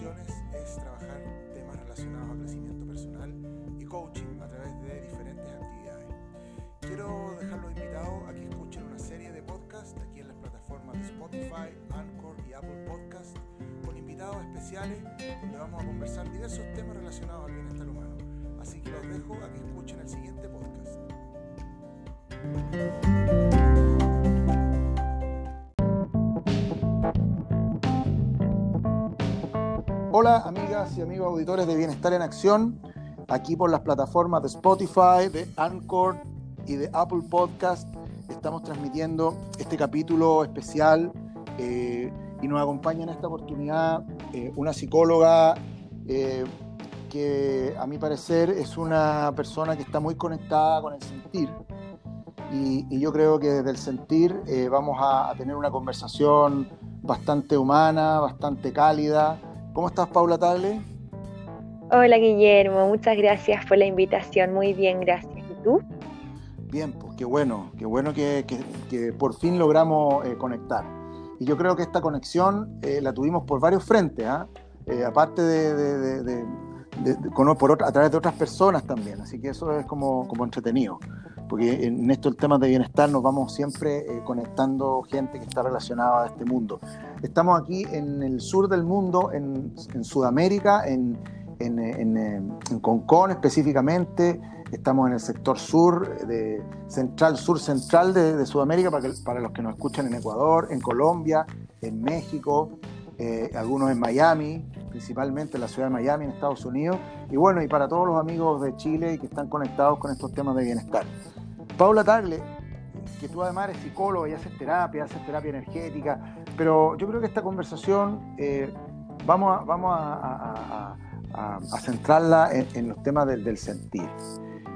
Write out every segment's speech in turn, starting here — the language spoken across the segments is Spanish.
Acciones es trabajar temas relacionados al crecimiento personal y coaching a través de diferentes actividades. Quiero dejarlos invitados a que escuchen una serie de podcasts aquí en las plataformas de Spotify, Anchor y Apple Podcasts con invitados especiales donde vamos a conversar diversos temas relacionados al bienestar humano. Así que los dejo a que escuchen el siguiente podcast. Hola amigas y amigos auditores de Bienestar en Acción, aquí por las plataformas de Spotify, de Anchor y de Apple Podcast. Estamos transmitiendo este capítulo especial eh, y nos acompaña en esta oportunidad eh, una psicóloga eh, que a mi parecer es una persona que está muy conectada con el sentir. Y, yo creo que desde el sentir vamos a tener una conversación bastante humana, bastante cálida, ¿Cómo estás, Paula Tagle? Hola, Guillermo. Muchas gracias por la invitación. Muy bien, gracias. ¿Y tú? Bien, pues qué bueno, qué bueno que, por fin logramos eh, conectar. Y yo creo que esta conexión eh, la tuvimos por varios frentes, ¿ah? eh, aparte de, por a través de otras personas también. Así que eso es como, como entretenido porque en estos temas de bienestar nos vamos siempre eh, conectando gente que está relacionada a este mundo. Estamos aquí en el sur del mundo, en, Sudamérica, en, Concón específicamente, estamos en el sector sur, de central, sur central de, Sudamérica, para, para, los que nos escuchan en Ecuador, en Colombia, en México, eh, algunos en Miami, principalmente en la ciudad de Miami, en Estados Unidos, y bueno, y para todos los amigos de Chile que están conectados con estos temas de bienestar. Paula Tagle, que tú además eres psicóloga y haces terapia, haces terapia energética, pero yo creo que esta conversación eh, vamos, a, centrarla en, los temas del, sentir.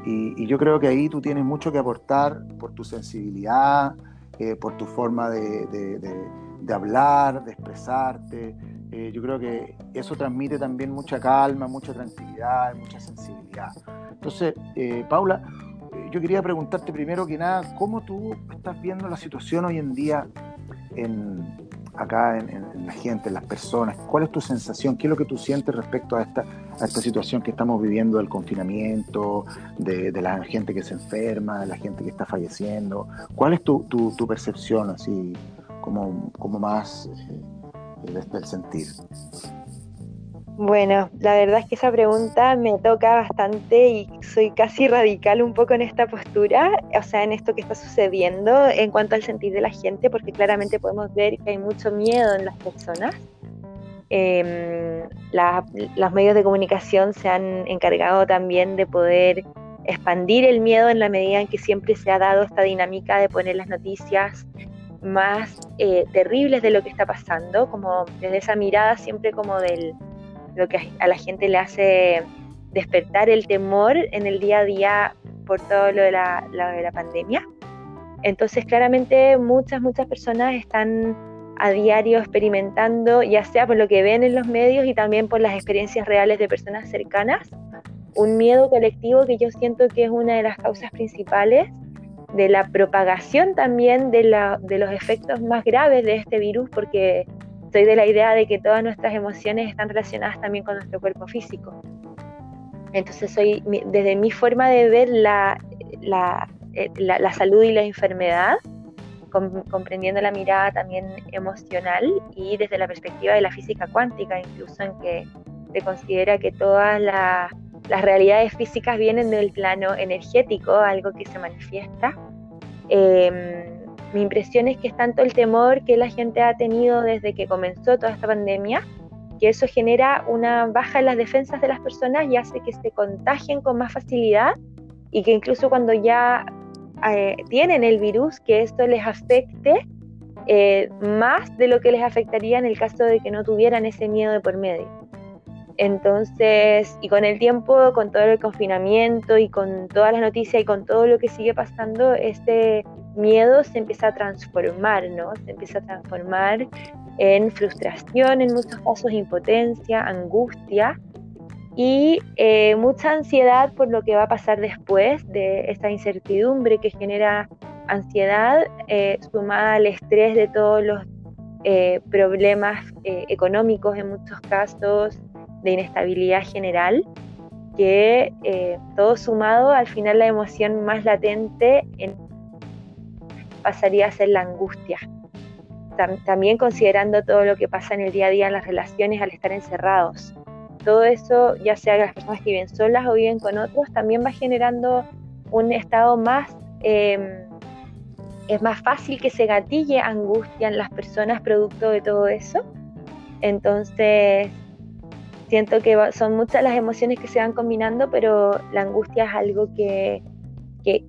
Y, yo creo que ahí tú tienes mucho que aportar por tu sensibilidad, eh, por tu forma de, hablar, de expresarte. Eh, yo creo que eso transmite también mucha calma, mucha tranquilidad, mucha sensibilidad. Entonces, Paula, yo quería preguntarte primero que nada, ¿cómo tú estás viendo la situación hoy en día en, acá en, la gente, en las personas? ¿Cuál es tu sensación? ¿Qué es lo que tú sientes respecto a esta, situación que estamos viviendo del confinamiento, de, la gente que se enferma, de la gente que está falleciendo? ¿Cuál es tu, tu, percepción así como, más eh, del sentir? Bueno, la verdad es que esa pregunta me toca bastante y soy casi radical un poco en esta postura, o sea, en esto que está sucediendo en cuanto al sentir de la gente, porque claramente podemos ver que hay mucho miedo en las personas. Em, los medios de comunicación se han encargado también de poder expandir el miedo en la medida en que siempre se ha dado esta dinámica de poner las noticias más eh, terribles de lo que está pasando, como desde esa mirada siempre como del lo que a la gente le hace despertar el temor en el día a día por todo lo de la, de la pandemia. Entonces, claramente muchas, muchas personas están a diario experimentando, ya sea por lo que ven en los medios y también por las experiencias reales de personas cercanas, un miedo colectivo que yo siento que es una de las causas principales de la propagación también de, la, de los efectos más graves de este virus, porque Estoy de la idea de que todas nuestras emociones están relacionadas también con nuestro cuerpo físico. Entonces, soy, desde mi forma de ver la, la, eh, la, salud y la enfermedad, comprendiendo la mirada también emocional y desde la perspectiva de la física cuántica, incluso en que se considera que todas las realidades físicas vienen del plano energético, algo que se manifiesta. Eh, mi impresión es que es tanto el temor que la gente ha tenido desde que comenzó toda esta pandemia, que eso genera una baja en las defensas de las personas y hace que se contagien con más facilidad y que incluso cuando ya eh, tienen el virus, que esto les afecte eh, más de lo que les afectaría en el caso de que no tuvieran ese miedo de por medio. Entonces, y con el tiempo, con todo el confinamiento y con todas las noticias y con todo lo que sigue pasando, este miedo se empieza a transformar, ¿no? Se empieza a transformar en frustración, en muchos casos impotencia, angustia y eh, mucha ansiedad por lo que va a pasar después de esta incertidumbre que genera ansiedad, eh, sumada al estrés de todos los eh, problemas económicos en muchos casos, de inestabilidad general, que todo sumado al final la emoción más latente pasaría a ser la angustia. también considerando todo lo que pasa en el día a día en las relaciones al estar encerrados. Todo eso, ya sea las personas que viven solas o viven con otros, también va generando un estado más em, es más fácil que se gatille angustia en las personas producto de todo eso. Entonces, siento que son muchas las emociones que se van combinando, pero la angustia es algo que,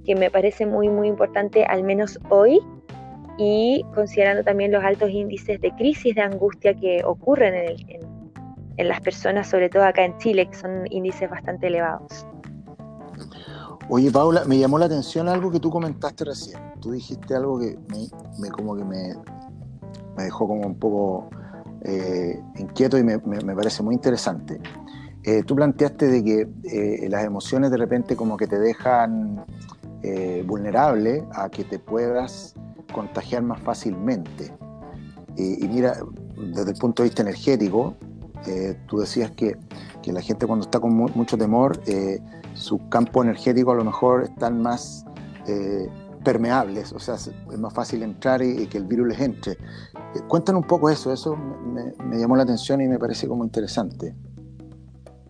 me parece muy, muy importante, al menos hoy, y considerando también los altos índices de crisis de angustia que ocurren en, en las personas, sobre todo acá en Chile, que son índices bastante elevados. Oye, Paula, me llamó la atención algo que tú comentaste recién. Tú dijiste algo que me, como que me, me, dejó como un poco eh, inquieto y me, parece muy interesante. Eh, tú planteaste de que eh, las emociones de repente como que te dejan vulnerable a que te puedas contagiar más fácilmente. y mira, desde el punto de vista energético, tú decías que, que, la gente cuando está con mucho temor su campo energético a lo mejor están más permeables, o sea, es más fácil entrar y, que el virus les entre. Eh, cuéntanos un poco eso, eso me, llamó la atención y me parece como interesante.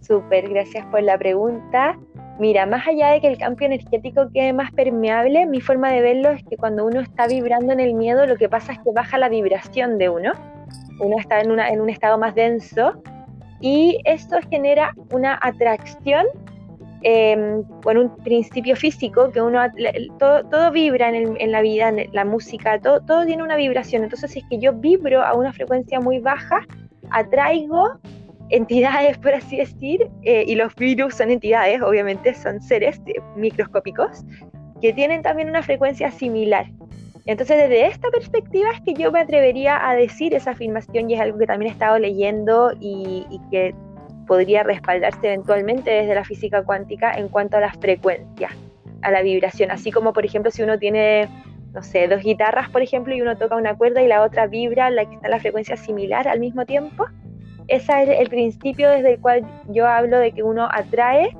Súper, gracias por la pregunta. Mira, más allá de que el campo energético quede más permeable, mi forma de verlo es que cuando uno está vibrando en el miedo, lo que pasa es que baja la vibración de uno. Uno está en, en un estado más denso y esto genera una atracción eh, bueno, un principio físico que uno, todo, vibra en, la vida, en la música, todo, todo tiene una vibración. Entonces, si es que yo vibro a una frecuencia muy baja, atraigo entidades, por así decir, eh, y los virus son entidades, obviamente son seres microscópicos, que tienen también una frecuencia similar. Entonces, desde esta perspectiva es que yo me atrevería a decir esa afirmación y es algo que también he estado leyendo y, y que podría respaldarse eventualmente desde la física cuántica en cuanto a las frecuencias, a la vibración, así como por ejemplo si uno tiene, no sé, dos guitarras, por ejemplo, y uno toca una cuerda y la otra vibra, la que está en la frecuencia similar al mismo tiempo, ese es el principio desde el cual yo hablo de que uno atrae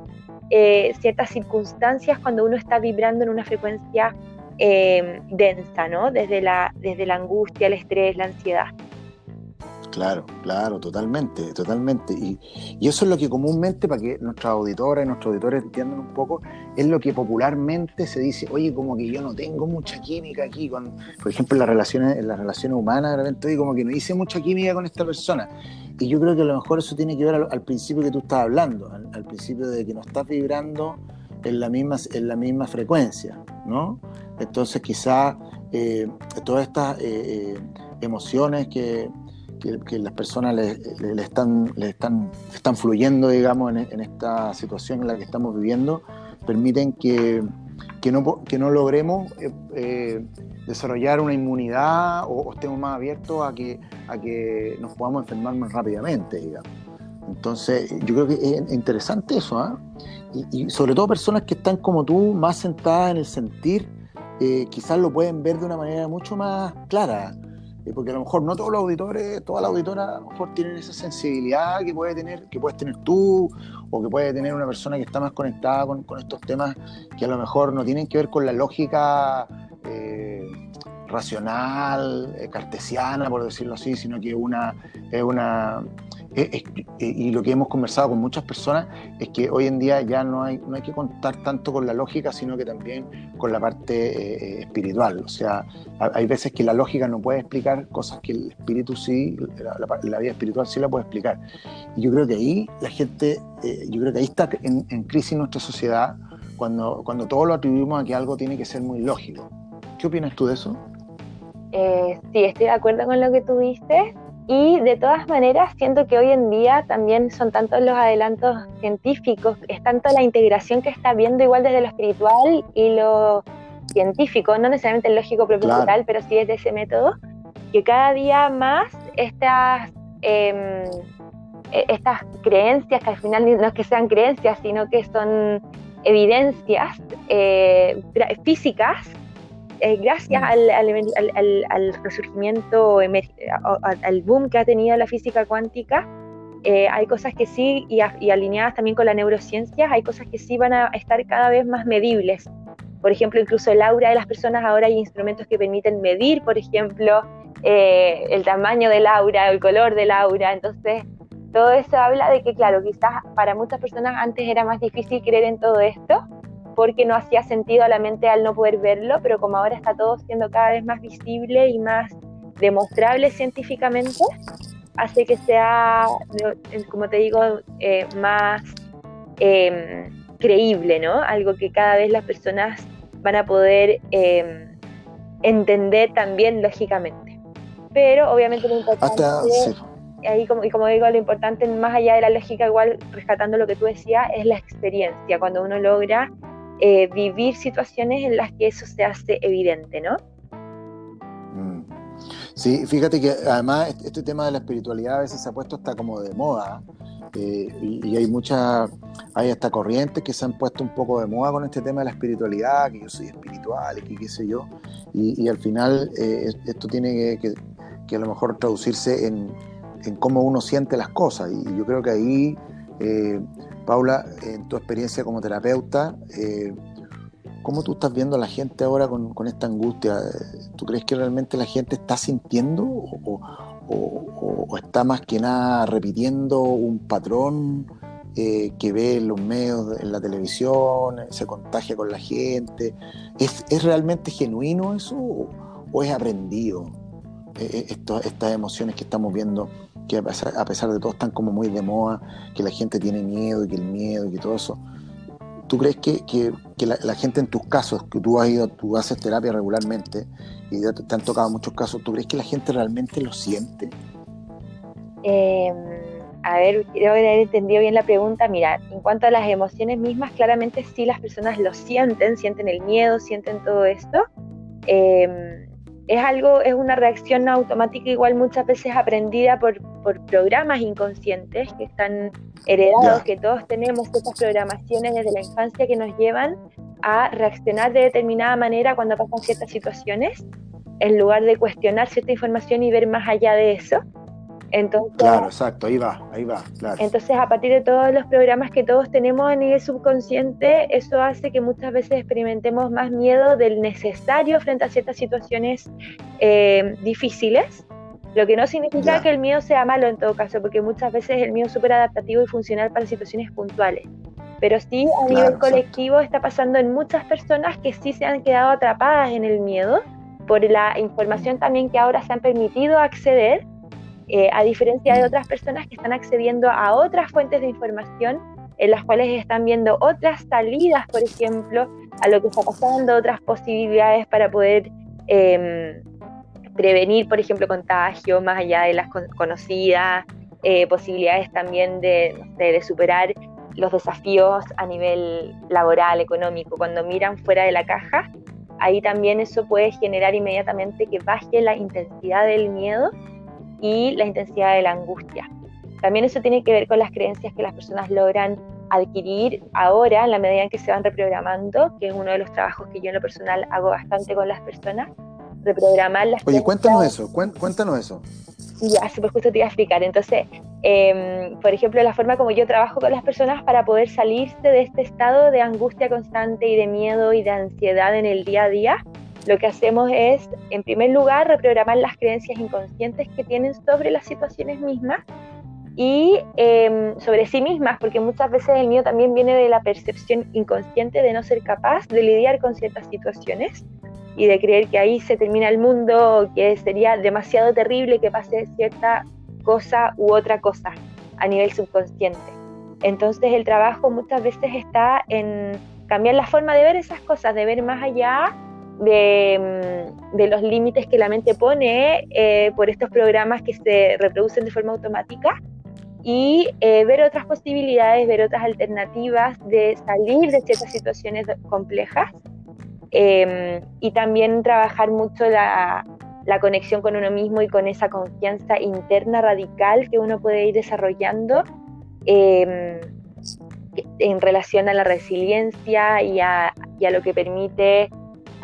eh, ciertas circunstancias cuando uno está vibrando en una frecuencia eh, densa, ¿no? Desde la, desde la angustia, el estrés, la ansiedad. Claro, claro, totalmente, totalmente. Y, eso es lo que comúnmente, para que nuestras auditoras y nuestros auditores entiendan un poco, es lo que popularmente se dice, oye, como que yo no tengo mucha química aquí, con, por ejemplo, en las relaciones, en las relaciones humanas, de repente, como que no hice mucha química con esta persona. Y yo creo que a lo mejor eso tiene que ver al, principio que tú estás hablando, al, principio de que no estás vibrando en la misma, en la misma frecuencia, ¿no? Entonces quizás eh, todas estas eh, eh, emociones que que, las personas le, están, le están, están fluyendo, digamos, en, esta situación en la que estamos viviendo, permiten que, que, no, que no logremos eh, eh, desarrollar una inmunidad o, estemos más abiertos a que, a que nos podamos enfermar más rápidamente, digamos. Entonces, yo creo que es interesante eso, ¿ah? y, sobre todo personas que están como tú, más sentadas en el sentir, eh, quizás lo pueden ver de una manera mucho más clara porque a lo mejor no todos los auditores, todas las auditoras a lo mejor tienen esa sensibilidad que puede tener, que puedes tener tú, o que puede tener una persona que está más conectada con, estos temas que a lo mejor no tienen que ver con la lógica eh, racional, eh, cartesiana, por decirlo así, sino que es una y lo que hemos conversado con muchas personas es que hoy en día ya no hay, no hay que contar tanto con la lógica, sino que también con la parte eh, espiritual. O sea, hay veces que la lógica no puede explicar cosas que el espíritu sí, la, vida espiritual sí la puede explicar. Y yo creo que ahí la gente, eh, yo creo que ahí está en, en, crisis nuestra sociedad cuando, cuando todo lo atribuimos a que algo tiene que ser muy lógico. ¿Qué opinas tú de eso? Eh, sí, estoy de acuerdo con lo que tú dices. Y de todas maneras, siento que hoy en día también son tantos los adelantos científicos, es tanto la integración que está viendo igual desde lo espiritual y lo científico, no necesariamente el lógico propio pero sí es de ese método, que cada día más estas, em, e, estas creencias, que al final no es que sean creencias, sino que son evidencias eh, físicas, eh, gracias al, al, resurgimiento, al boom que ha tenido la física cuántica, eh, hay cosas que sí, y, alineadas también con la neurociencia, hay cosas que sí van a estar cada vez más medibles. Por ejemplo, incluso el aura de las personas, ahora hay instrumentos que permiten medir, por ejemplo, eh, el tamaño del aura, el color del aura. Entonces, todo eso habla de que, claro, quizás para muchas personas antes era más difícil creer en todo esto, porque no hacía sentido a la mente al no poder verlo, pero como ahora está todo siendo cada vez más visible y más demostrable científicamente, hace que sea, como te digo, eh, más em, creíble, ¿no? Algo que cada vez las personas van a poder em, entender también lógicamente. Pero obviamente lo importante, ahí como, y como digo, lo importante más allá de la lógica, igual rescatando lo que tú decías, es la experiencia, cuando uno logra eh, vivir situaciones en las que eso se hace evidente, ¿no? Sí, fíjate que además este, tema de la espiritualidad a veces se ha puesto hasta como de moda eh, y, hay muchas, hay hasta corrientes que se han puesto un poco de moda con este tema de la espiritualidad, que yo soy espiritual y que qué sé yo, y, al final eh, esto tiene que, a lo mejor traducirse en, cómo uno siente las cosas y yo creo que ahí, Paula, en tu experiencia como terapeuta, ¿Cómo tú estás viendo a la gente ahora con, esta angustia? ¿Tú crees que realmente la gente está sintiendo o, está más que nada repitiendo un patrón eh, que ve en los medios, en la televisión, se contagia con la gente? ¿Es, realmente genuino eso o, es aprendido? Eh, eh, estas emociones que estamos viendo, que a pesar, de todo están como muy de moda, que la gente tiene miedo y que el miedo y que todo eso. ¿Tú crees que, la, gente en tus casos, que tú has ido, tú haces terapia regularmente y te, han tocado muchos casos, ¿tú crees que la gente realmente lo siente? Em, a ver, quiero haber entendido bien la pregunta. Mira, en cuanto a las emociones mismas, claramente sí las personas lo sienten, sienten el miedo, sienten todo esto. Eh, es algo, es una reacción automática igual muchas veces aprendida por, por programas inconscientes que están heredados, que todos tenemos estas programaciones desde la infancia que nos llevan a reaccionar de determinada manera cuando pasan ciertas situaciones, en lugar de cuestionar cierta información y ver más allá de eso. Entonces, claro, exacto, ahí va, ahí va, claro. Entonces, a partir de todos los programas que todos tenemos a nivel subconsciente, eso hace que muchas veces experimentemos más miedo del necesario frente a ciertas situaciones eh, difíciles, lo que no significa que el miedo sea malo en todo caso, porque muchas veces el miedo es súper adaptativo y funcional para situaciones puntuales. Pero sí, a nivel colectivo está pasando en muchas personas que sí se han quedado atrapadas en el miedo por la información también que ahora se han permitido acceder eh, a diferencia de otras personas que están accediendo a otras fuentes de información en las cuales están viendo otras salidas, por ejemplo, a lo que está pasando, otras posibilidades para poder em, prevenir, por ejemplo, contagio más allá de las conocidas, eh, posibilidades también de, de superar los desafíos a nivel laboral, económico, cuando miran fuera de la caja, ahí también eso puede generar inmediatamente que baje la intensidad del miedo y la intensidad de la angustia. También eso tiene que ver con las creencias que las personas logran adquirir ahora en la medida en que se van reprogramando, que es uno de los trabajos que yo en lo personal hago bastante con las personas, reprogramar las Oye, cuéntanos eso, cuéntanos eso. Ya, pues justo te iba a explicar. Entonces, em, por ejemplo, la forma como yo trabajo con las personas para poder salirse de este estado de angustia constante y de miedo y de ansiedad en el día a día, lo que hacemos es, en primer lugar, reprogramar las creencias inconscientes que tienen sobre las situaciones mismas y em, sobre sí mismas, porque muchas veces el miedo también viene de la percepción inconsciente de no ser capaz de lidiar con ciertas situaciones y de creer que ahí se termina el mundo, que sería demasiado terrible que pase cierta cosa u otra cosa a nivel subconsciente. Entonces el trabajo muchas veces está en cambiar la forma de ver esas cosas, de ver más allá Mm, de, los límites que la mente pone eh, por estos programas que se reproducen de forma automática y eh, ver otras posibilidades, ver otras alternativas de salir de ciertas situaciones complejas em, y también trabajar mucho la, la, conexión con uno mismo y con esa confianza interna radical que uno puede ir desarrollando em, en relación a la resiliencia y a, y a lo que permite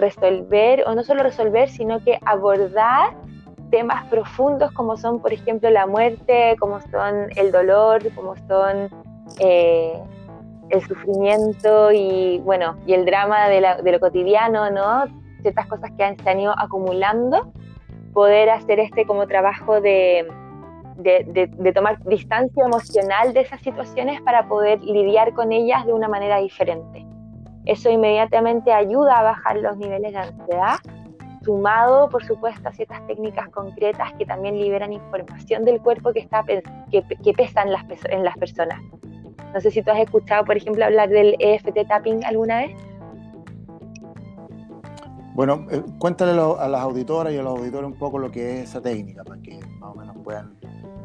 resolver, o no solo resolver, sino que abordar temas profundos como son, por ejemplo, la muerte, como son el dolor, como son eh, el sufrimiento y, bueno, y el drama de, lo cotidiano, ¿no? Ciertas cosas que han, se han ido acumulando, poder hacer este como trabajo de, de, tomar distancia emocional de esas situaciones para poder lidiar con ellas de una manera diferente. Eso inmediatamente ayuda a bajar los niveles de ansiedad, sumado, por supuesto, a ciertas técnicas concretas que también liberan información del cuerpo que, está, que, pesa en las, en las personas. No sé si tú has escuchado, por ejemplo, hablar del EFT tapping alguna vez. Bueno, eh, cuéntale a las auditoras y a los auditores un poco lo que es esa técnica para que más o menos puedan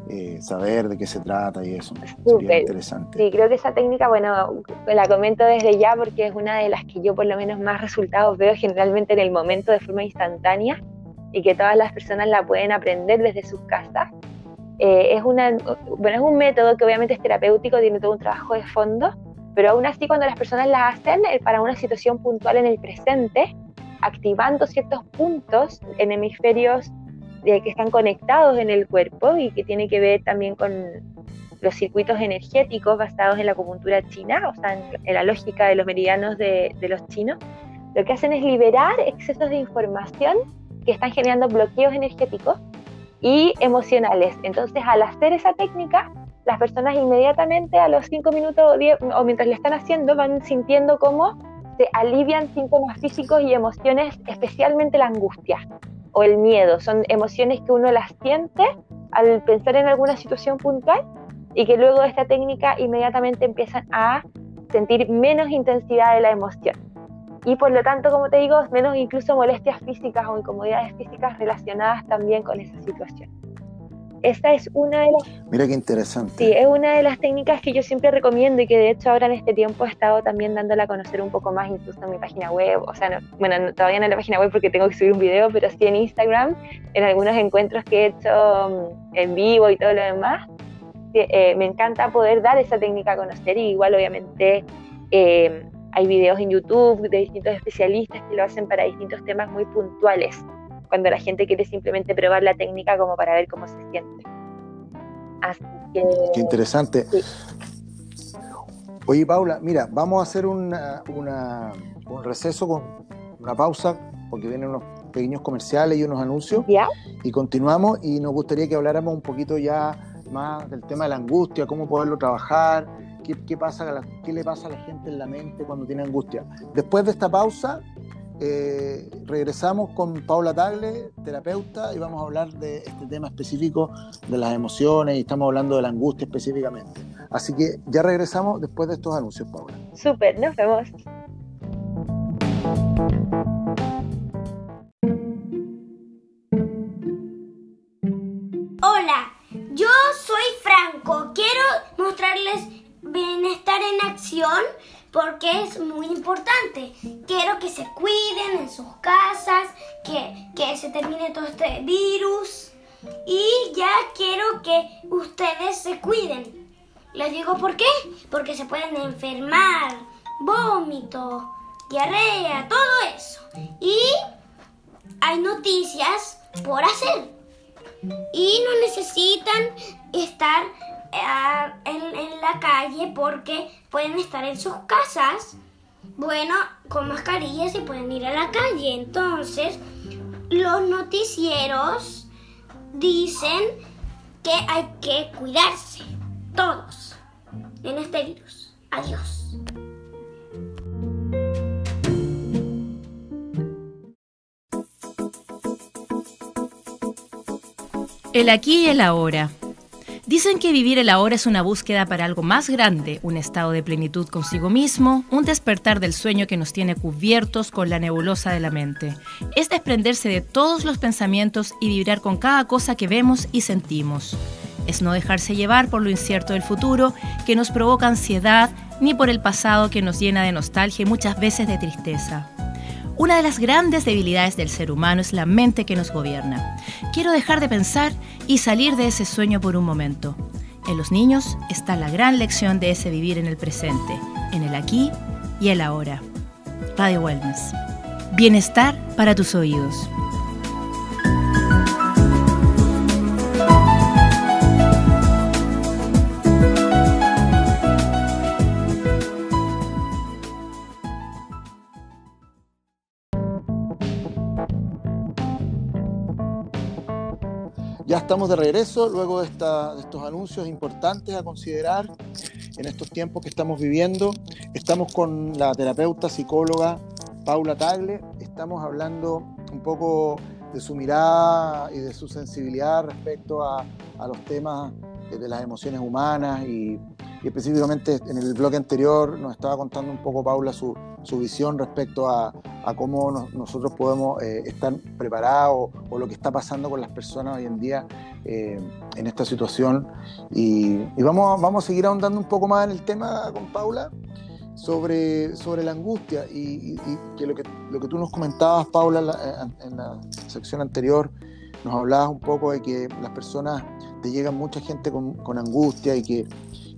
eh, saber de qué se trata y eso. Sería interesante. Sí, creo que esa técnica, bueno, la comento desde ya porque es una de las que yo por lo menos más resultados veo generalmente en el momento de forma instantánea y que todas las personas la pueden aprender desde sus casas. Eh, es, una, bueno, es un método que obviamente es terapéutico, tiene todo un trabajo de fondo, pero aún así cuando las personas la hacen eh, para una situación puntual en el presente, activando ciertos puntos en hemisferios que están conectados en el cuerpo y que tiene que ver también con los circuitos energéticos basados en la acupuntura china, o sea, en, la lógica de los meridianos de, de, los chinos, lo que hacen es liberar excesos de información que están generando bloqueos energéticos y emocionales. Entonces, al hacer esa técnica, las personas inmediatamente a los 5 minutos o, o mientras le están haciendo van sintiendo cómo se alivian síntomas físicos y emociones, especialmente la angustia o el miedo. Son emociones que uno las siente al pensar en alguna situación puntual y que luego de esta técnica inmediatamente empiezan a sentir menos intensidad de la emoción. Y por lo tanto, como te digo, menos incluso molestias físicas o incomodidades físicas relacionadas también con esa situación. Esta es una de las... Mira qué interesante. Sí, es una de las técnicas que yo siempre recomiendo y que de hecho ahora en este tiempo he estado también dándola a conocer un poco más incluso en mi página web. O sea, bueno, todavía no en la página web porque tengo que subir un video, pero sí en Instagram, en algunos encuentros que he hecho mm, en vivo y todo lo demás. Eh, me encanta poder dar esa técnica a conocer y igual obviamente eh, hay videos en YouTube de distintos especialistas que lo hacen para distintos temas muy puntuales cuando la gente quiere simplemente probar la técnica como para ver cómo se siente. Así que... Qué interesante. Oye, Paula, mira, vamos a hacer una, un receso con una pausa, porque vienen unos pequeños comerciales y unos anuncios. ¿Ya? Y continuamos y nos gustaría que habláramos un poquito ya más del tema de la angustia, cómo poderlo trabajar, qué, qué pasa, qué le pasa a la gente en la mente cuando tiene angustia. Después de esta pausa, eh, regresamos con Paula Tagle, terapeuta, y vamos a hablar de este tema específico de las emociones y estamos hablando de la angustia específicamente. Así que ya regresamos después de estos anuncios, Paula. Súper, nos vemos. Es muy importante. Quiero que se cuiden en sus casas, que, que se termine todo este virus y ya quiero que ustedes se cuiden. Les digo por qué, porque se pueden enfermar, vómito, diarrea, todo eso. Y hay noticias por hacer. Y no necesitan estar en, la calle porque pueden estar en sus casas, bueno, con mascarillas y pueden ir a la calle. Entonces, los noticieros dicen que hay que cuidarse, todos, en este virus. Adiós. El aquí y el ahora. Dicen que vivir el ahora es una búsqueda para algo más grande, un estado de plenitud consigo mismo, un despertar del sueño que nos tiene cubiertos con la nebulosa de la mente. Es desprenderse de todos los pensamientos y vibrar con cada cosa que vemos y sentimos. Es no dejarse llevar por lo incierto del futuro que nos provoca ansiedad, ni por el pasado que nos llena de nostalgia y muchas veces de tristeza. Una de las grandes debilidades del ser humano es la mente que nos gobierna. Quiero dejar de pensar y salir de ese sueño por un momento. En los niños está la gran lección de ese vivir en el presente, en el aquí y el ahora. Radio Wellness. Bienestar para tus oídos. Ya estamos de regreso luego de, estos anuncios importantes a considerar en estos tiempos que estamos viviendo. Estamos con la terapeuta psicóloga Paula Tagle. Estamos hablando un poco de su mirada y de su sensibilidad respecto a, a los temas de las emociones humanas y, y específicamente en el bloque anterior nos estaba contando un poco Paula su, su visión respecto a, a cómo nosotros podemos eh, estar preparados o, lo que está pasando con las personas hoy en día eh, en esta situación. Y, vamos, vamos a seguir ahondando un poco más en el tema con Paula sobre, sobre la angustia y, que, lo que lo que tú nos comentabas, Paula, en la, sección anterior, nos hablabas un poco de que las personas te llegan mucha gente con, con angustia y que,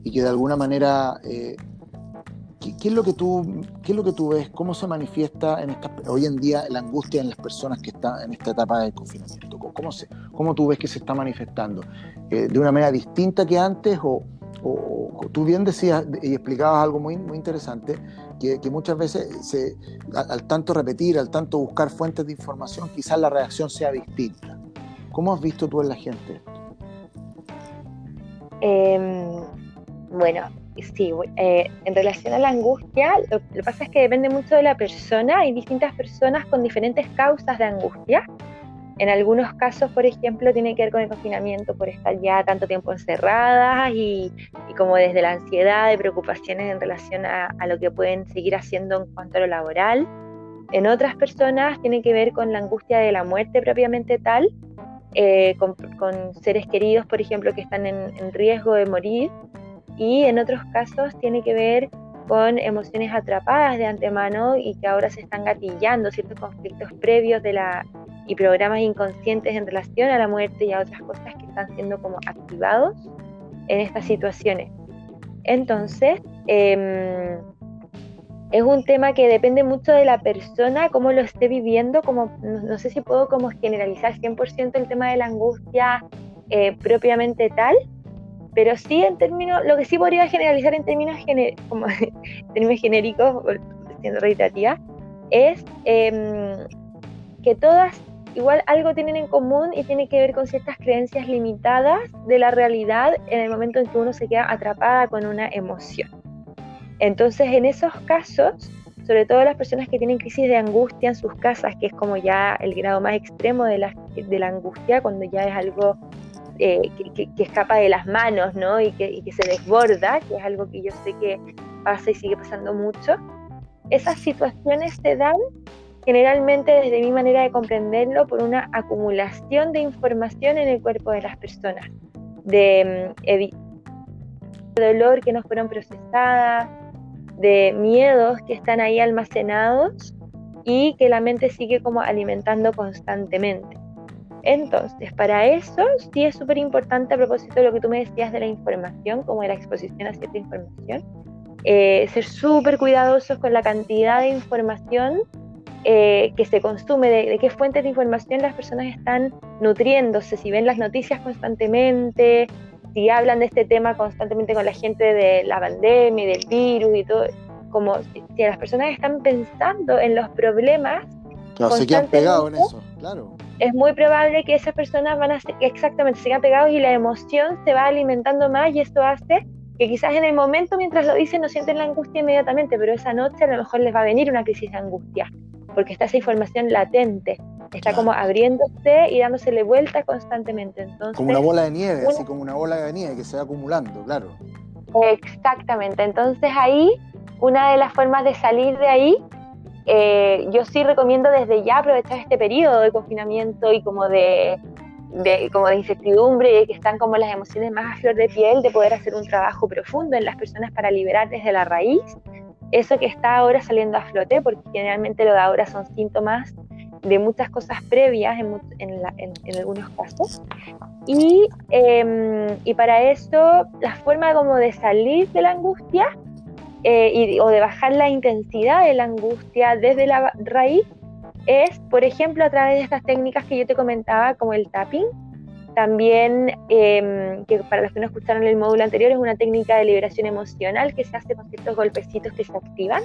y que de alguna manera eh, ¿Qué, es lo que tú, qué es lo que tú ves? ¿Cómo se manifiesta en esta, hoy en día la angustia en las personas que están en esta etapa de confinamiento? ¿Cómo, se, cómo tú ves que se está manifestando? Eh, ¿De una manera distinta que antes? O, tú bien decías y explicabas algo muy, muy interesante, que, muchas veces al, tanto repetir, al tanto buscar fuentes de información, quizás la reacción sea distinta. ¿Cómo has visto tú en la gente em, bueno, sí, eh, en relación a la angustia, lo, que pasa es que depende mucho de la persona. Hay distintas personas con diferentes causas de angustia. En algunos casos, por ejemplo, tiene que ver con el confinamiento por estar ya tanto tiempo encerradas y, como desde la ansiedad, de preocupaciones en relación a, lo que pueden seguir haciendo en cuanto a lo laboral. En otras personas tiene que ver con la angustia de la muerte propiamente tal, eh, con, seres queridos, por ejemplo, que están en riesgo de morir y en otros casos tiene que ver con emociones atrapadas de antemano y que ahora se están gatillando ciertos conflictos previos de la y programas inconscientes en relación a la muerte y a otras cosas que están siendo como activados en estas situaciones. Entonces, em, es un tema que depende mucho de la persona, cómo lo esté viviendo, como no, sé si puedo como generalizar 100% el tema de la angustia eh, propiamente tal, pero sí en términos, lo que sí podría generalizar en términos, como, términos genéricos, siendo reiterativa, es em, que todas igual algo tienen en común y tiene que ver con ciertas creencias limitadas de la realidad en el momento en que uno se queda atrapada con una emoción. Entonces, en esos casos, sobre todo las personas que tienen crisis de angustia en sus casas, que es como ya el grado más extremo de la, de la angustia, cuando ya es algo eh, que, escapa de las manos, ¿no? Y que, se desborda, que es algo que yo sé que pasa y sigue pasando mucho. Esas situaciones se dan generalmente desde mi manera de comprenderlo por una acumulación de información en el cuerpo de las personas, de, mm, de dolor que no fueron procesadas, de miedos que están ahí almacenados y que la mente sigue como alimentando constantemente. Entonces, para eso sí es súper importante a propósito de lo que tú me decías de la información, como de la exposición a cierta información, eh, ser súper cuidadosos con la cantidad de información eh, que se consume, de, qué fuentes de información las personas están nutriéndose, si ven las noticias constantemente, si hablan de este tema constantemente con la gente de la pandemia y del virus y todo, como si, las personas están pensando en los problemas. Claro, se quedan pegados en eso, claro es muy probable que esas personas van a exactamente sigan pegados y la emoción se va alimentando más y esto hace que quizás en el momento mientras lo dicen no sienten la angustia inmediatamente, pero esa noche a lo mejor les va a venir una crisis de angustia, porque está esa información latente, está como abriéndose y dándosele vuelta constantemente. Entonces, como una bola de nieve, así como una bola de nieve que se va acumulando, claro. Exactamente, entonces ahí una de las formas de salir de ahí eh, yo sí recomiendo desde ya aprovechar este periodo de confinamiento y como de, como de incertidumbre que están como las emociones más a flor de piel, de poder hacer un trabajo profundo en las personas para liberar desde la raíz eso que está ahora saliendo a flote, porque generalmente lo de ahora son síntomas de muchas cosas previas en, en, algunos casos. Y, em, y para eso, la forma como de salir de la angustia eh, o de bajar la intensidad de la angustia desde la raíz es, por ejemplo, a través de estas técnicas que yo te comentaba, como el tapping. También, em, que para los que no escucharon el módulo anterior, es una técnica de liberación emocional que se hace con ciertos golpecitos que se activan.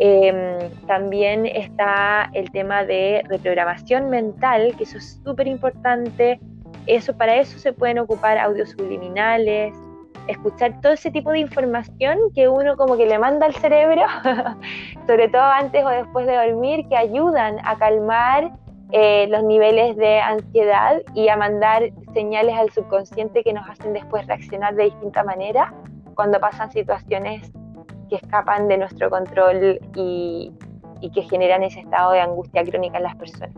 Em, también está el tema de reprogramación mental, que eso es súper importante. Eso, para eso se pueden ocupar audios subliminales, escuchar todo ese tipo de información que uno como que le manda al cerebro, sobre todo antes o después de dormir, que ayudan a calmar eh, los niveles de ansiedad y a mandar señales al subconsciente que nos hacen después reaccionar de distinta manera cuando pasan situaciones que escapan de nuestro control y, y que generan ese estado de angustia crónica en las personas.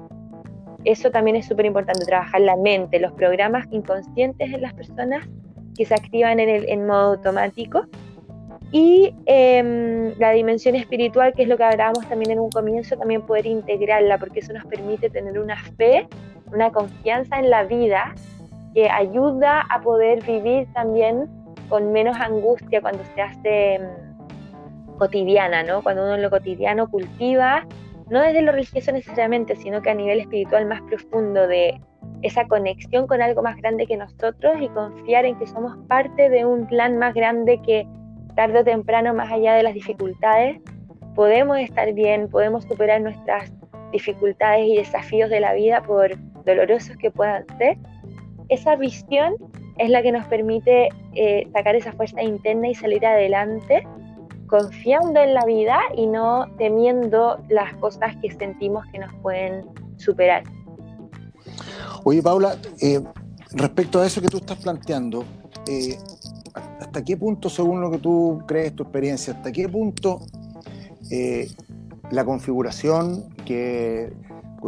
Eso también es súper importante, trabajar la mente, los programas inconscientes en las personas que se activan en, el, en modo automático. Y em, la dimensión espiritual, que es lo que hablábamos también en un comienzo, también poder integrarla, porque eso nos permite tener una fe, una confianza en la vida, que ayuda a poder vivir también con menos angustia cuando se hace em, cotidiana, ¿no? Cuando uno en lo cotidiano cultiva, no desde lo religioso necesariamente, sino que a nivel espiritual más profundo de esa conexión con algo más grande que nosotros y confiar en que somos parte de un plan más grande que tarde o temprano, más allá de las dificultades, podemos estar bien, podemos superar nuestras dificultades y desafíos de la vida por dolorosos que puedan ser. Esa visión es la que nos permite eh, sacar esa fuerza interna y salir adelante confiando en la vida y no temiendo las cosas que sentimos que nos pueden superar. Oye, Paula, eh, respecto a eso que tú estás planteando, eh, ¿hasta qué punto, según lo que tú crees, tu experiencia, hasta qué punto eh, la configuración que,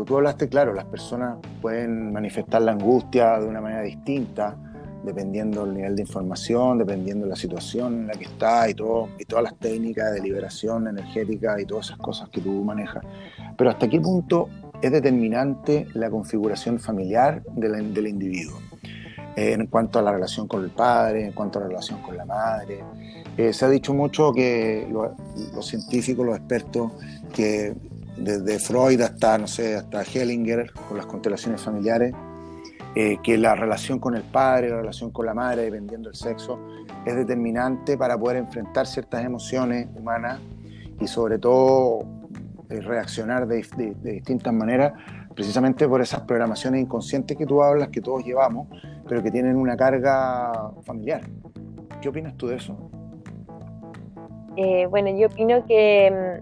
tú hablaste, claro, las personas pueden manifestar la angustia de una manera distinta, dependiendo del nivel de información, dependiendo de la situación en la que está y, todo, y todas las técnicas de liberación energética y todas esas cosas que tú manejas. Pero hasta qué punto es determinante la configuración familiar del individuo. Eh, en cuanto a la relación con el padre, en cuanto a la relación con la madre. Eh, se ha dicho mucho que los científicos, los expertos, que desde Freud hasta, no sé, hasta Hellinger, con las constelaciones familiares, eh, que la relación con el padre, la relación con la madre, dependiendo del sexo, es determinante para poder enfrentar ciertas emociones humanas y sobre todo eh, reaccionar de, distintas maneras, precisamente por esas programaciones inconscientes que tú hablas, que todos llevamos, pero que tienen una carga familiar. ¿Qué opinas tú de eso? Eh, bueno, yo opino que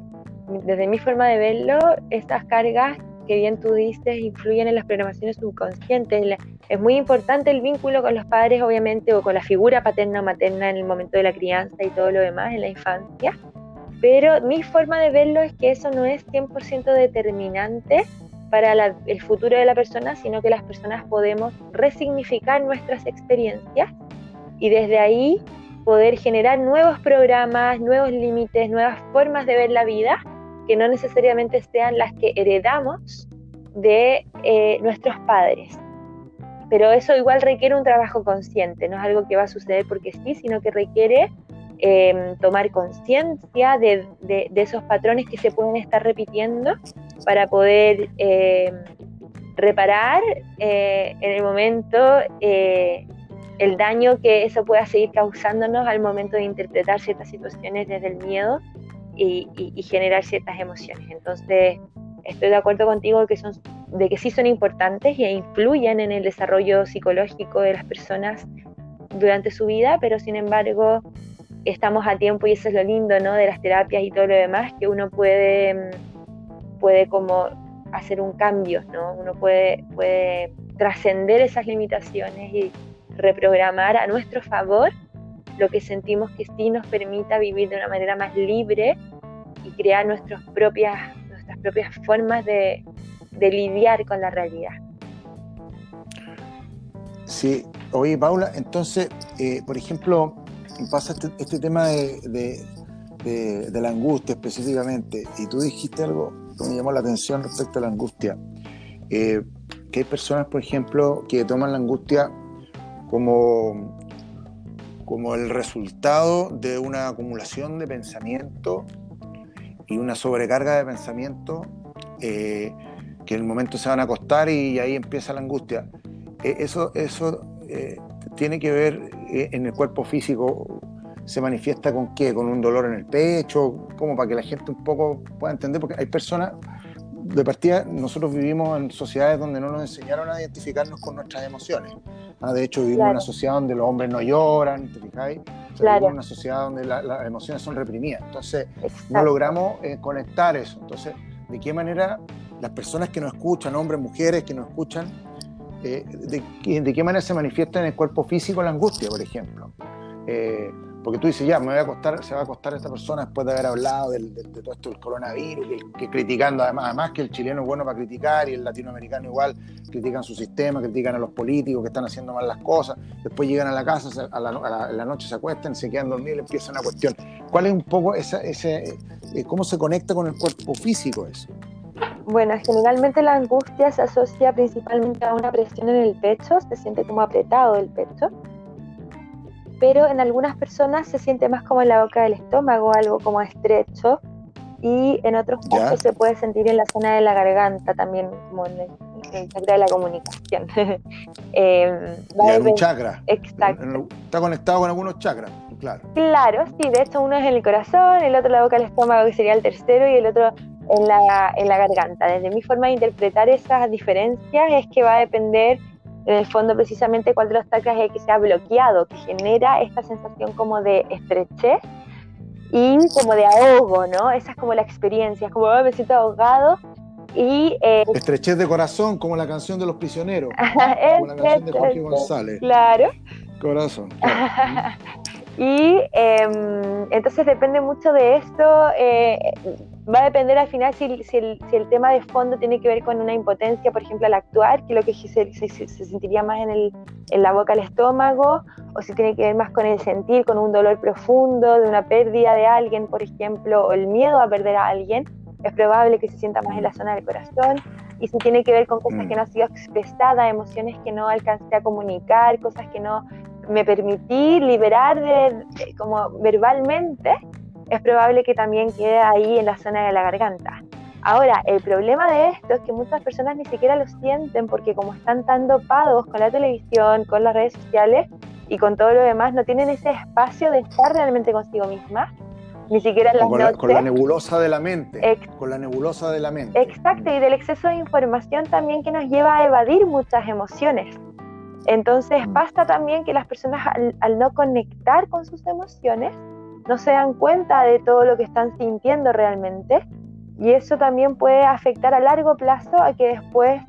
mm, desde mi forma de verlo, estas cargas que bien tú dices influyen en las programaciones subconscientes. Es muy importante el vínculo con los padres, obviamente, o con la figura paterna o materna en el momento de la crianza y todo lo demás en la infancia pero mi forma de verlo es que eso no es 100% determinante para el futuro de la persona, sino que las personas podemos resignificar nuestras experiencias y desde ahí poder generar nuevos programas, nuevos límites, nuevas formas de ver la vida que no necesariamente sean las que heredamos de eh, nuestros padres. Pero eso igual requiere un trabajo consciente, no es algo que va a suceder porque sí, sino que requiere Em, tomar conciencia de, esos patrones que se pueden estar repitiendo para poder em, reparar eh, en el momento eh, el daño que eso pueda seguir causándonos al momento de interpretar ciertas situaciones desde el miedo y, generar ciertas emociones. Entonces, estoy de acuerdo contigo que son, de que sí son importantes e influyen en el desarrollo psicológico de las personas durante su vida, pero sin embargo estamos a tiempo y eso es lo lindo, ¿no? De las terapias y todo lo demás, que uno puede, mm, puede como hacer un cambio, ¿no? Uno puede, puede trascender esas limitaciones y reprogramar a nuestro favor lo que sentimos que sí nos permita vivir de una manera más libre y crear nuestras propias, nuestras propias formas de, de lidiar con la realidad. Sí, oye Paula, entonces, eh, por ejemplo, pasa este, este tema de, la angustia específicamente, y tú dijiste algo que me llamó la atención respecto a la angustia, eh, que hay personas, por ejemplo, que toman la angustia como, como el resultado de una acumulación de pensamiento y una sobrecarga de pensamiento, eh, que en el momento se van a acostar y ahí empieza la angustia. Eh, eso eso eh, tiene que ver en el cuerpo físico, se manifiesta con qué, con un dolor en el pecho, como para que la gente un poco pueda entender, porque hay personas, de partida, nosotros vivimos en sociedades donde no nos enseñaron a identificarnos con nuestras emociones. Ah, de hecho, vivimos en una sociedad donde los hombres no lloran, ¿te fijáis? Vivimos en una sociedad donde las emociones son reprimidas. Entonces, no logramos eh, conectar eso. Entonces, ¿de qué manera las personas que nos escuchan, hombres, mujeres que nos escuchan, eh, de, de, qué manera se manifiesta en el cuerpo físico la angustia, por ejemplo? Eh, porque tú dices, ya, me voy a acostar, se va a acostar esta persona después de haber hablado del, de, todo esto del coronavirus, que, criticando además, además que el chileno es bueno para criticar y el latinoamericano igual, critican su sistema, critican a los políticos que están haciendo mal las cosas, después llegan a la casa, a la, noche se acuestan, se quedan dormidos y empieza una cuestión. ¿Cuál es un poco esa, ese, eh, cómo se conecta con el cuerpo físico eso? Bueno, generalmente la angustia se asocia principalmente a una presión en el pecho, se siente como apretado el pecho pero en algunas personas se siente más como en la boca del estómago, algo como estrecho, y en otros casos se puede sentir en la zona de la garganta también, como en el, chakra de la comunicación. eh, algún chakra. Exacto. Está conectado con algunos chakras, claro. Claro, sí, de hecho uno es en el corazón, el otro en la boca del estómago, que sería el tercero, y el otro en la, en la garganta. Desde mi forma de interpretar esas diferencias es que va a depender en el fondo precisamente cuál de los chakras es el que se ha bloqueado, que genera esta sensación como de estrechez y como de ahogo, ¿no? Esa es como la experiencia, es como oh, me siento ahogado y... Eh, estrechez de corazón, como la canción de los prisioneros, como la canción de Jorge González. Claro. Corazón. y em, entonces depende mucho de esto. Eh, va a depender al final si, si, el, si, el, tema de fondo tiene que ver con una impotencia, por ejemplo, al actuar, que lo que se, se, se, sentiría más en, el, en la boca, el estómago, o si tiene que ver más con el sentir, con un dolor profundo, de una pérdida de alguien, por ejemplo, o el miedo a perder a alguien, es probable que se sienta más en la zona del corazón. Y si tiene que ver con cosas que no han sido expresadas, emociones que no alcancé a comunicar, cosas que no me permití liberar de como verbalmente, es probable que también quede ahí en la zona de la garganta. Ahora, el problema de esto es que muchas personas ni siquiera lo sienten porque como están tan dopados con la televisión, con las redes sociales y con todo lo demás, no tienen ese espacio de estar realmente consigo mismas, ni siquiera en las con la, con la nebulosa de la mente. con la nebulosa de la mente. Exacto, y del exceso de información también que nos lleva a evadir muchas emociones. Entonces mm. pasa también que las personas al no conectar con sus emociones, no se dan cuenta de todo lo que están sintiendo realmente. Y eso también puede afectar a largo plazo a que después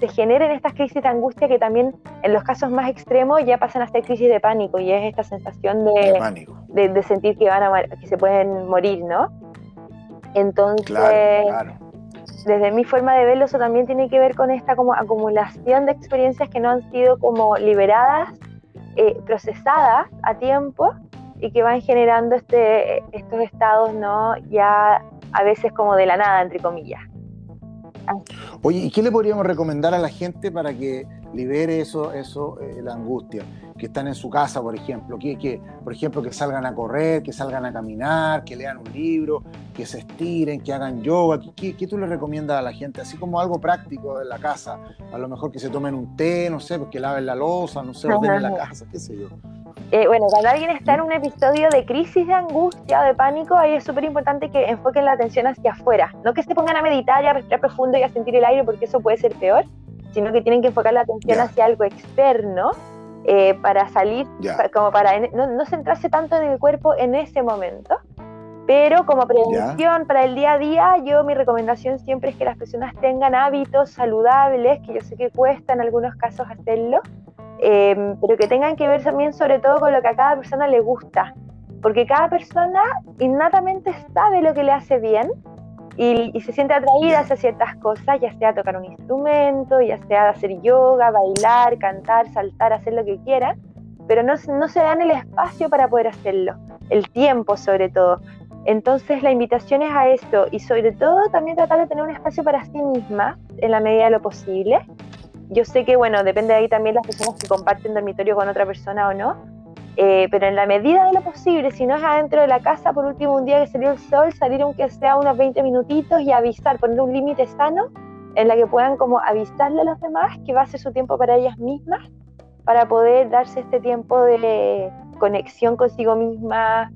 se generen estas crisis de angustia que también en los casos más extremos ya pasan a ser crisis de pánico. Y es esta sensación de, de, sentir que van a que se pueden morir, ¿no? Entonces, desde mi forma de verlo, eso también tiene que ver con esta como acumulación de experiencias que no han sido como liberadas, eh, procesadas a tiempo y que van generando este, estos estados, ¿no? Ya a veces como de la nada, entre comillas. Oye, ¿y qué le podríamos recomendar a la gente para que libere eso, eso eh, la angustia? Que están en su casa, por ejemplo, que, que, por ejemplo, que salgan a correr, que salgan a caminar, que lean un libro, que se estiren, que hagan yoga. ¿Qué, qué, tú le recomiendas a la gente? Así como algo práctico en la casa. A lo mejor que se tomen un té, no sé, pues que laven la losa, no sé, ordenen la casa, qué sé yo. Eh, bueno, cuando alguien está en un episodio de crisis de angustia o de pánico, ahí es súper importante que enfoquen la atención hacia afuera. No que se pongan a meditar y a respirar profundo y a sentir el aire, porque eso puede ser peor, sino que tienen que enfocar la atención hacia algo externo eh, para salir, como para no, centrarse tanto en el cuerpo en ese momento. Pero como prevención para el día a día, yo mi recomendación siempre es que las personas tengan hábitos saludables, que yo sé que cuesta en algunos casos hacerlo, Em, pero que tengan que ver también sobre todo con lo que a cada persona le gusta, porque cada persona innatamente sabe lo que le hace bien y, se siente atraída hacia ciertas cosas, ya sea tocar un instrumento, ya sea hacer yoga, bailar, cantar, saltar, hacer lo que quieran, pero no, no se dan el espacio para poder hacerlo, el tiempo sobre todo. Entonces la invitación es a esto y sobre todo también tratar de tener un espacio para sí misma en la medida de lo posible yo sé que, bueno, depende de ahí también las personas que comparten dormitorio con otra persona o no, eh, pero en la medida de lo posible, si no es adentro de la casa, por último, un día que salió el sol, salir aunque sea unos 20 minutitos y avisar, poner un límite sano en la que puedan como avisarle a los demás que va a ser su tiempo para ellas mismas, para poder darse este tiempo de conexión consigo misma,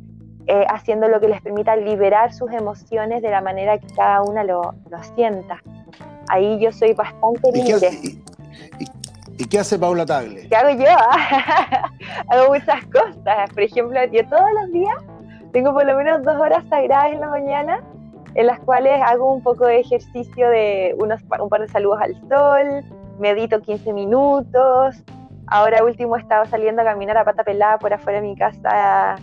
eh, haciendo lo que les permita liberar sus emociones de la manera que cada una lo, lo sienta. Ahí yo soy bastante libre. ¿Y qué hace Paula Tagle? ¿Qué hago yo? hago muchas cosas. Por ejemplo, yo todos los días tengo por lo menos dos horas sagradas en la mañana en las cuales hago un poco de ejercicio de unos, un par de saludos al sol, medito 15 minutos. Ahora último he estado saliendo a caminar a pata pelada por afuera de mi casa.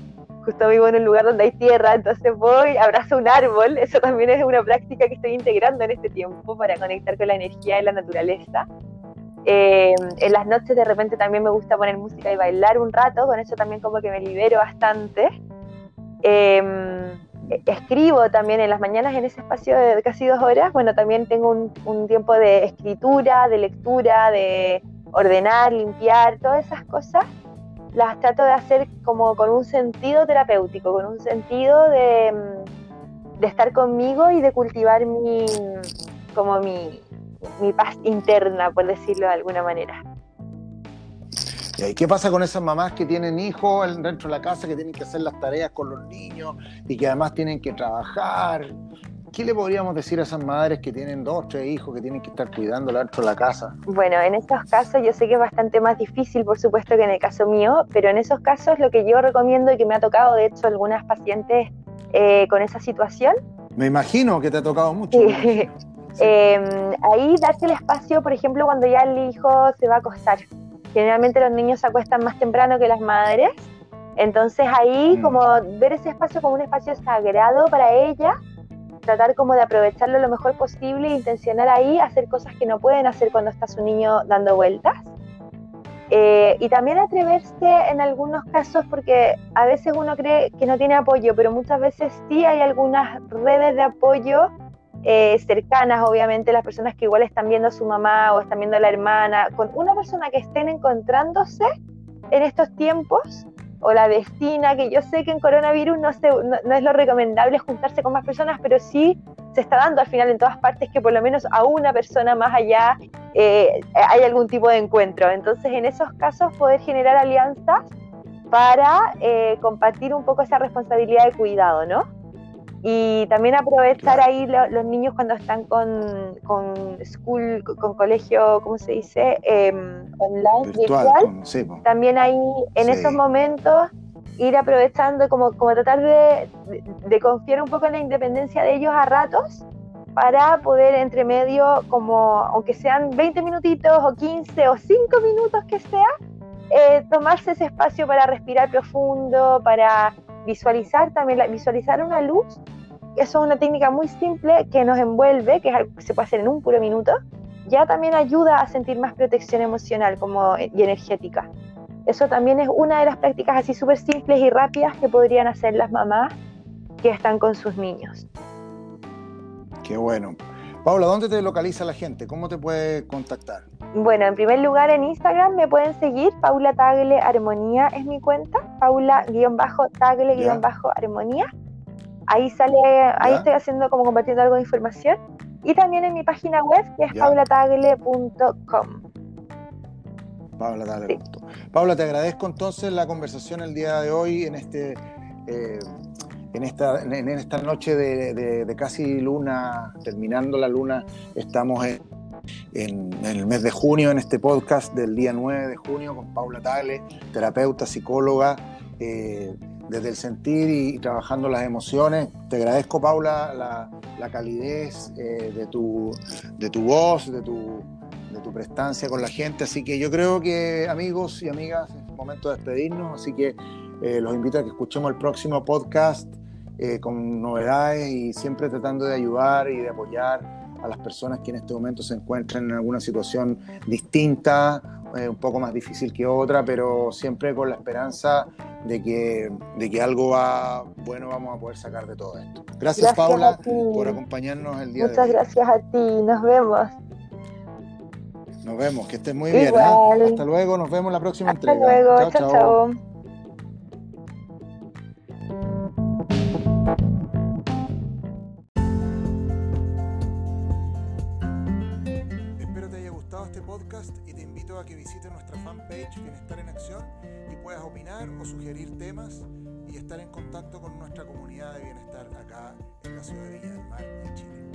Justo vivo en un lugar donde hay tierra, entonces voy, abrazo un árbol. Eso también es una práctica que estoy integrando en este tiempo para conectar con la energía de la naturaleza. Eh, en las noches de repente también me gusta poner música y bailar un rato, con eso también como que me libero bastante. Eh, escribo también en las mañanas en ese espacio de casi dos horas, bueno, también tengo un, un, tiempo de escritura, de lectura, de ordenar, limpiar, todas esas cosas, las trato de hacer como con un sentido terapéutico, con un sentido de, de estar conmigo y de cultivar mi, como mi, mi paz interna, por decirlo de alguna manera. ¿Y qué pasa con esas mamás que tienen hijos dentro de la casa, que tienen que hacer las tareas con los niños y que además tienen que trabajar? ¿Qué le podríamos decir a esas madres que tienen dos, tres hijos, que tienen que estar cuidando dentro de la casa? Bueno, en estos casos yo sé que es bastante más difícil, por supuesto, que en el caso mío, pero en esos casos lo que yo recomiendo y que me ha tocado, de hecho, algunas pacientes eh, con esa situación. Me imagino que te ha tocado mucho. Sí. Eh, ahí darse el espacio, por ejemplo, cuando ya el hijo se va a acostar Generalmente los niños se acuestan más temprano que las madres, entonces ahí mm. como ver ese espacio como un espacio sagrado para ella, tratar como de aprovecharlo lo mejor posible e intencionar ahí hacer cosas que no pueden hacer cuando está su niño dando vueltas. Eh, y también atreverse en algunos casos, porque a veces uno cree que no tiene apoyo, pero muchas veces sí hay algunas redes de apoyo eh, cercanas, obviamente, las personas que igual están viendo a su mamá o están viendo a la hermana, con una persona que estén encontrándose en estos tiempos, o la vecina, que yo sé que en coronavirus no, es lo recomendable juntarse con más personas, pero sí se está dando al final en todas partes que por lo menos a una persona más allá eh, hay algún tipo de encuentro. Entonces, en esos casos, poder generar alianzas para eh, compartir un poco esa responsabilidad de cuidado, ¿no? Y también aprovechar ahí los niños cuando están con, con school, con colegio, ¿cómo se dice? Em, online, virtual. también ahí en esos momentos ir aprovechando, como, como tratar de, de, confiar un poco en la independencia de ellos a ratos para poder entre medio, como aunque sean 20 minutitos o 15 o 5 minutos que sea, eh, tomarse ese espacio para respirar profundo, para visualizar también, visualizar una luz, eso es una técnica muy simple que nos envuelve, que es algo que se puede hacer en un puro minuto, ya también ayuda a sentir más protección emocional como, y energética. Eso también es una de las prácticas así súper simples y rápidas que podrían hacer las mamás que están con sus niños. Qué bueno. Paula, ¿dónde te localiza la gente? ¿Cómo te puede contactar? Bueno, en primer lugar en Instagram me pueden seguir, Paula Tagle Armonía es mi cuenta, Paula-Tagle-Armonía. Ahí sale, ahí estoy haciendo como compartiendo algo de información. Y también en mi página web que es paulatagle.com. Paula Tagle. Paula, te agradezco entonces la conversación el día de hoy en este eh, en esta, en esta noche de, casi luna, terminando la luna, estamos en, el mes de junio, en este podcast del día 9 de junio, con Paula Tagle, terapeuta, psicóloga, eh, desde el sentir y, trabajando las emociones. Te agradezco, Paula, la, la calidez eh, de, tu, de tu voz, de tu, de tu prestancia con la gente. Así que yo creo que, amigos y amigas, es momento de despedirnos. Así que eh, los invito a que escuchemos el próximo podcast con novedades y siempre tratando de ayudar y de apoyar a las personas que en este momento se encuentran en alguna situación distinta, eh, un poco más difícil que otra, pero siempre con la esperanza de que, de que algo va bueno vamos a poder sacar de todo esto. Gracias, Paula por acompañarnos el día de hoy. Muchas gracias a ti, nos vemos. Nos vemos, que estés muy bien. ¿eh? Hasta luego, nos vemos en la próxima Hasta luego, chao. chao. te a que visites nuestra fanpage Bienestar en Acción y puedas opinar o sugerir temas y estar en contacto con nuestra comunidad de bienestar acá en la ciudad de Villa del Mar, en Chile.